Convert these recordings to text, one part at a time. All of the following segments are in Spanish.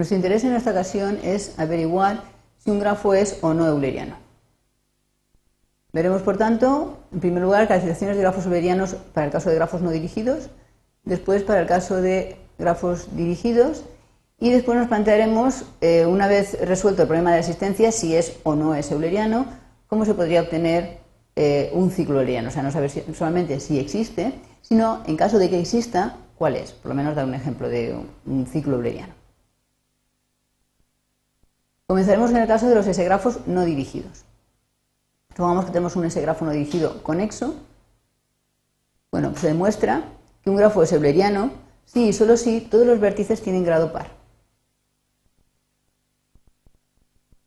Nuestro interés en esta ocasión es averiguar si un grafo es o no euleriano. Veremos, por tanto, en primer lugar, caracterizaciones de grafos eulerianos para el caso de grafos no dirigidos, después para el caso de grafos dirigidos y después nos plantearemos, eh, una vez resuelto el problema de la existencia, si es o no es euleriano, cómo se podría obtener eh, un ciclo euleriano. O sea, no saber solamente si existe, sino en caso de que exista, cuál es. Por lo menos dar un ejemplo de un ciclo euleriano. Comenzaremos en el caso de los S-grafos no dirigidos. Supongamos que tenemos un S-grafo no dirigido conexo. Bueno, pues se demuestra que un grafo es euleriano si y solo si todos los vértices tienen grado par.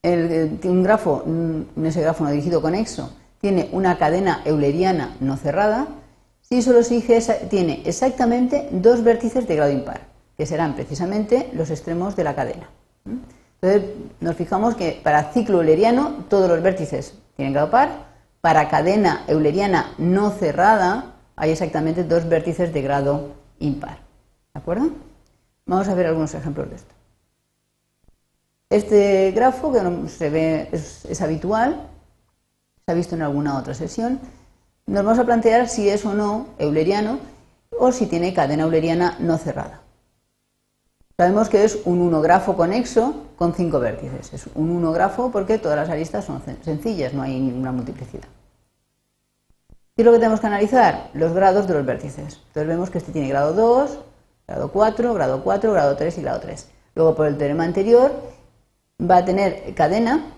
Un grafo, un S-grafo no dirigido conexo, tiene una cadena euleriana no cerrada si solo si tiene exactamente dos vértices de grado impar, que serán precisamente los extremos de la cadena. Entonces, nos fijamos que para ciclo euleriano todos los vértices tienen grado par, para cadena euleriana no cerrada hay exactamente dos vértices de grado impar. ¿De acuerdo? Vamos a ver algunos ejemplos de esto. Este grafo, que se ve, es, habitual, se ha visto en alguna otra sesión, nos vamos a plantear si es o no euleriano o si tiene cadena euleriana no cerrada. Sabemos que es un unografo conexo con cinco vértices. Es un unografo porque todas las aristas son sencillas, no hay ninguna multiplicidad. ¿Qué es lo que tenemos que analizar? Los grados de los vértices. Entonces vemos que este tiene grado 2, grado 4, grado 4, grado 3 y grado 3. Luego, por el teorema anterior, va a tener cadena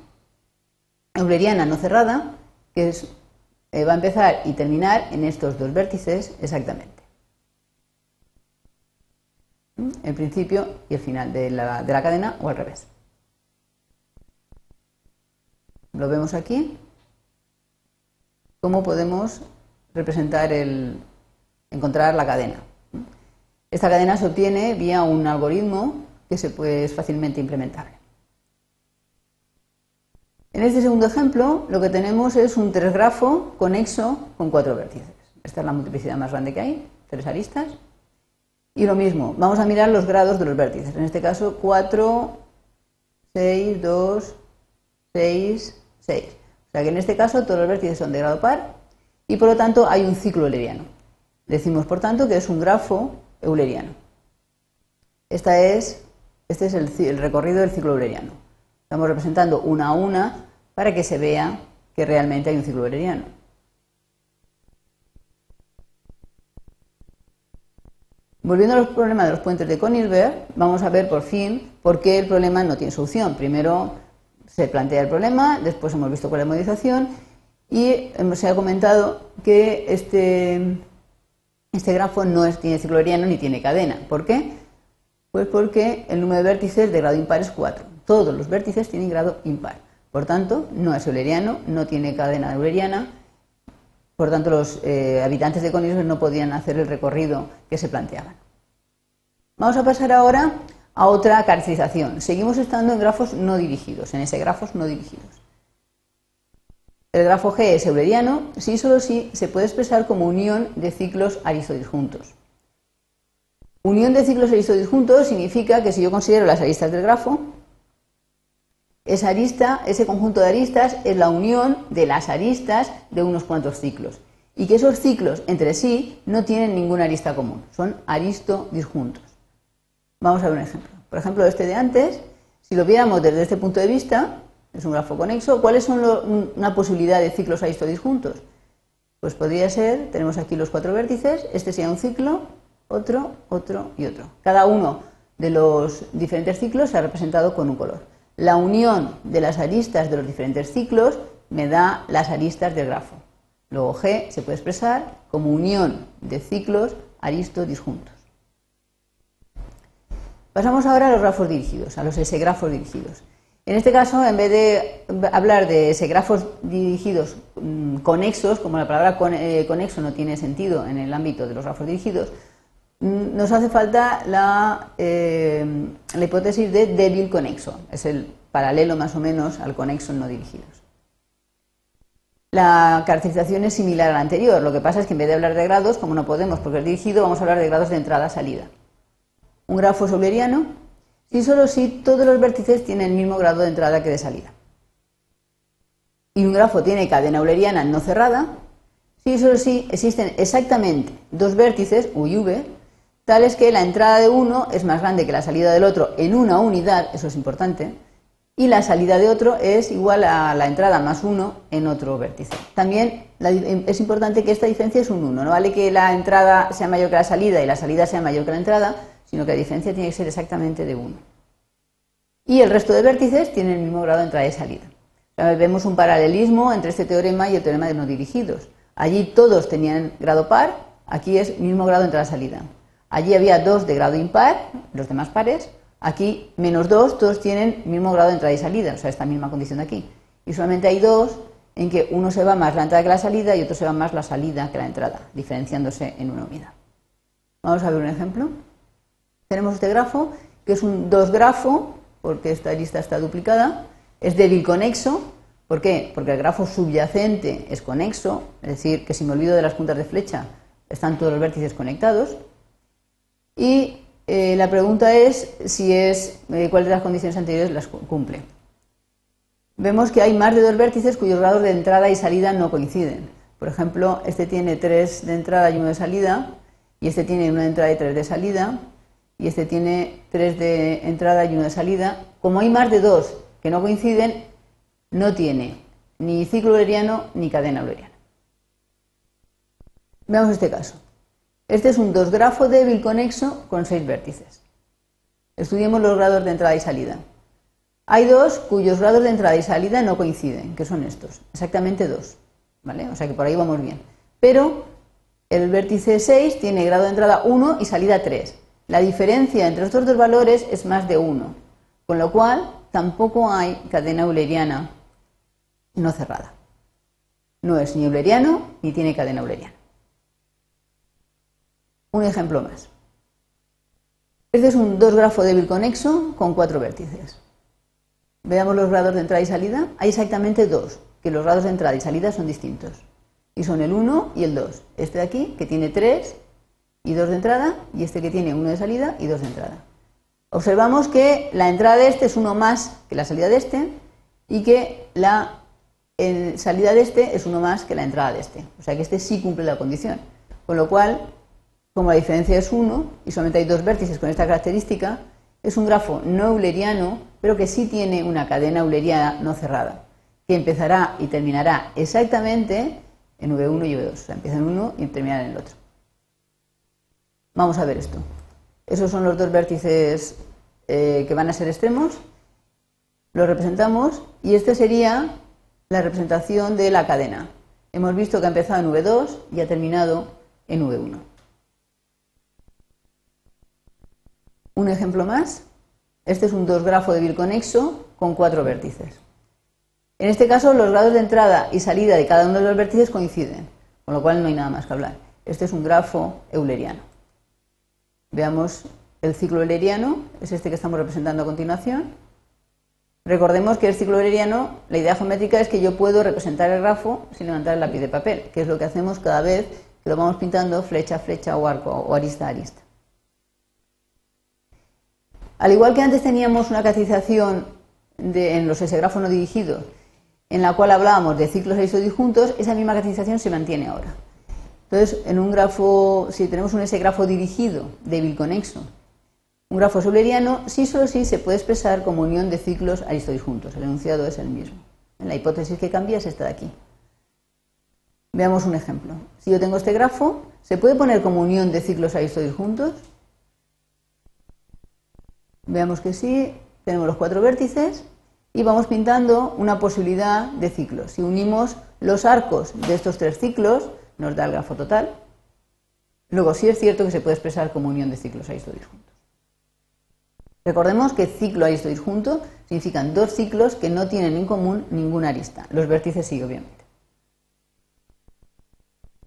euleriana no cerrada, que eh, va a empezar y terminar en estos dos vértices exactamente el principio y el final de la, de la cadena o al revés. Lo vemos aquí. ¿Cómo podemos representar el, encontrar la cadena? Esta cadena se obtiene vía un algoritmo que se puede, es fácilmente implementable. En este segundo ejemplo, lo que tenemos es un tresgrafo conexo con cuatro vértices. Esta es la multiplicidad más grande que hay, tres aristas. Y lo mismo, vamos a mirar los grados de los vértices. En este caso, 4, 6, 2, 6, 6. O sea que en este caso todos los vértices son de grado par y por lo tanto hay un ciclo euleriano. Decimos, por tanto, que es un grafo euleriano. Esta es, este es el, el recorrido del ciclo euleriano. Estamos representando una a una para que se vea que realmente hay un ciclo euleriano. Volviendo a los problemas de los puentes de Konigsberg, vamos a ver por fin por qué el problema no tiene solución. Primero se plantea el problema, después hemos visto cuál es la modificación y se ha comentado que este, este grafo no es, tiene ciclo euleriano ni tiene cadena. ¿Por qué? Pues porque el número de vértices de grado impar es 4. Todos los vértices tienen grado impar. Por tanto, no es euleriano, no tiene cadena euleriana por tanto, los eh, habitantes de Königsberg no podían hacer el recorrido que se planteaban. Vamos a pasar ahora a otra caracterización. Seguimos estando en grafos no dirigidos, en ese grafos no dirigidos. El grafo G es euleriano si solo si se puede expresar como unión de ciclos aristodisjuntos. Unión de ciclos aristodisjuntos significa que si yo considero las aristas del grafo, esa arista, ese conjunto de aristas es la unión de las aristas de unos cuantos ciclos. Y que esos ciclos entre sí no tienen ninguna arista común, son aristodisjuntos. Vamos a ver un ejemplo. Por ejemplo, este de antes, si lo viéramos desde este punto de vista, es un grafo conexo, ¿cuáles son una posibilidad de ciclos aristodisjuntos? Pues podría ser, tenemos aquí los cuatro vértices, este sería un ciclo, otro, otro y otro. Cada uno de los diferentes ciclos se ha representado con un color. La unión de las aristas de los diferentes ciclos me da las aristas del grafo. Luego G se puede expresar como unión de ciclos aristo-disjuntos. Pasamos ahora a los grafos dirigidos, a los S-grafos dirigidos. En este caso, en vez de hablar de S-grafos dirigidos mm, conexos, como la palabra eh, conexo no tiene sentido en el ámbito de los grafos dirigidos, nos hace falta eh, la, hipótesis de débil conexo. Es el paralelo más o menos al conexo no dirigidos. La caracterización es similar a la anterior. Lo que pasa es que en vez de hablar de grados, como no podemos porque es dirigido, vamos a hablar de grados de entrada-salida. Un grafo euleriano si solo si todos los vértices tienen el mismo grado de entrada que de salida. Y un grafo tiene cadena euleriana no cerrada, si solo si existen exactamente dos vértices, U y V, tales que la entrada de uno es más grande que la salida del otro en una unidad, eso es importante, y la salida de otro es igual a la entrada más uno en otro vértice. También es importante que esta diferencia es un 1, no vale que la entrada sea mayor que la salida y la salida sea mayor que la entrada, sino que la diferencia tiene que ser exactamente de 1. Y el resto de vértices tienen el mismo grado de entrada y salida. vemos un paralelismo entre este teorema y el teorema de no dirigidos. Allí todos tenían grado par, aquí es mismo grado de entrada y salida. Allí había dos de grado impar, los demás pares, Aquí, menos 2, todos tienen mismo grado de entrada y salida, o sea, esta misma condición de aquí. Y solamente hay dos en que uno se va más la entrada que la salida y otro se va más la salida que la entrada, diferenciándose en una unidad. Vamos a ver un ejemplo. Tenemos este grafo, que es un dos grafo, porque esta lista está duplicada, es débil conexo. ¿Por qué? Porque el grafo subyacente es conexo, es decir, que si me olvido de las puntas de flecha, están todos los vértices conectados. Y eh, la pregunta es si es eh, cuál de las condiciones anteriores las cumple. Vemos que hay más de dos vértices cuyos grados de entrada y salida no coinciden. Por ejemplo, este tiene tres de entrada y uno de salida, y este tiene una de entrada y tres de salida, y este tiene tres de entrada y uno de salida. Como hay más de dos que no coinciden, no tiene ni ciclo euleriano ni cadena euleriana. Veamos este caso. Este es un dos grafo débil conexo con seis vértices. Estudiemos los grados de entrada y salida. Hay dos cuyos grados de entrada y salida no coinciden, que son estos, exactamente dos. ¿Vale? O sea que por ahí vamos bien. Pero el vértice 6 tiene grado de entrada 1 y salida 3. La diferencia entre estos dos valores es más de 1, con lo cual tampoco hay cadena euleriana no cerrada. No es ni euleriano ni tiene cadena euleriana. Un ejemplo más. Este es un dos grafo débil conexo con cuatro vértices. Veamos los grados de entrada y salida. Hay exactamente dos, que los grados de entrada y salida son distintos. Y son el 1 y el 2. Este de aquí, que tiene 3 y 2 de entrada, y este que tiene 1 de salida y 2 de entrada. Observamos que la entrada de este es uno más que la salida de este, y que la salida de este es uno más que la entrada de este. O sea que este sí cumple la condición. Con lo cual, como la diferencia es 1 y solamente hay dos vértices con esta característica, es un grafo no euleriano, pero que sí tiene una cadena euleriana no cerrada, que empezará y terminará exactamente en V1 y V2. O sea, empieza en uno y termina en el otro. Vamos a ver esto. Esos son los dos vértices eh, que van a ser extremos. Los representamos y esta sería la representación de la cadena. Hemos visto que ha empezado en V2 y ha terminado en V1. Un ejemplo más. Este es un dos grafo de conexo con cuatro vértices. En este caso, los grados de entrada y salida de cada uno de los vértices coinciden, con lo cual no hay nada más que hablar. Este es un grafo euleriano. Veamos el ciclo euleriano, es este que estamos representando a continuación. Recordemos que el ciclo euleriano, la idea geométrica es que yo puedo representar el grafo sin levantar el lápiz de papel, que es lo que hacemos cada vez que lo vamos pintando flecha a flecha o arco o arista a arista. Al igual que antes teníamos una caracterización en los no dirigidos, en la cual hablábamos de ciclos disjuntos, esa misma caracterización se mantiene ahora. Entonces, en un grafo, si tenemos un S-grafo dirigido, débil conexo, un grafo euleriano, sí solo sí se puede expresar como unión de ciclos aristodisjuntos. El enunciado es el mismo. La hipótesis que cambia es esta de aquí. Veamos un ejemplo. Si yo tengo este grafo, ¿se puede poner como unión de ciclos aristodisjuntos? Veamos que sí, tenemos los cuatro vértices y vamos pintando una posibilidad de ciclos. Si unimos los arcos de estos tres ciclos, nos da el grafo total. Luego sí es cierto que se puede expresar como unión de ciclos juntos. Recordemos que ciclo junto significan dos ciclos que no tienen en común ninguna arista. Los vértices sí, obviamente.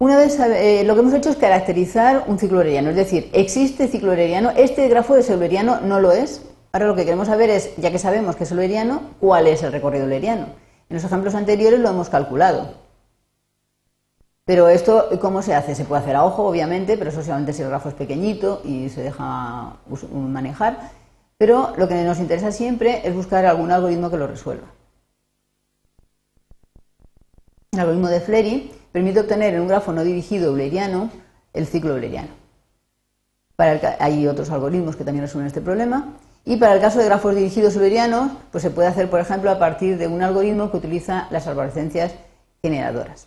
Una vez eh, lo que hemos hecho es caracterizar un ciclo euleriano, es decir, existe ciclo euleriano, este grafo de euleriano no lo es. Ahora lo que queremos saber es, ya que sabemos que es euleriano, cuál es el recorrido euleriano. En los ejemplos anteriores lo hemos calculado. Pero esto, ¿cómo se hace? Se puede hacer a ojo, obviamente, pero eso solamente si el grafo es pequeñito y se deja manejar. Pero lo que nos interesa siempre es buscar algún algoritmo que lo resuelva. El algoritmo de Flery permite obtener en un grafo no dirigido euleriano el ciclo euleriano. hay otros algoritmos que también resuelven este problema. Y para el caso de grafos dirigidos eulerianos, pues se puede hacer, por ejemplo, a partir de un algoritmo que utiliza las arborescencias generadoras.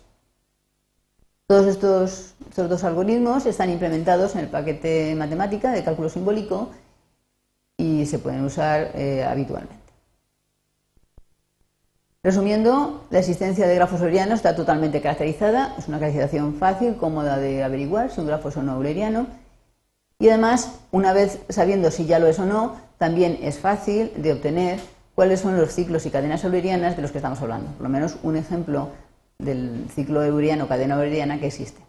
Todos estos, dos algoritmos están implementados en el paquete matemática de cálculo simbólico y se pueden usar eh, habitualmente. Resumiendo, la existencia de grafos eulerianos está totalmente caracterizada, es una caracterización fácil, cómoda de averiguar si un grafo es o no euleriano y además, una vez sabiendo si ya lo es o no, también es fácil de obtener cuáles son los ciclos y cadenas eulerianas de los que estamos hablando. Por lo menos un ejemplo del ciclo euriano, cadena euriana que existe.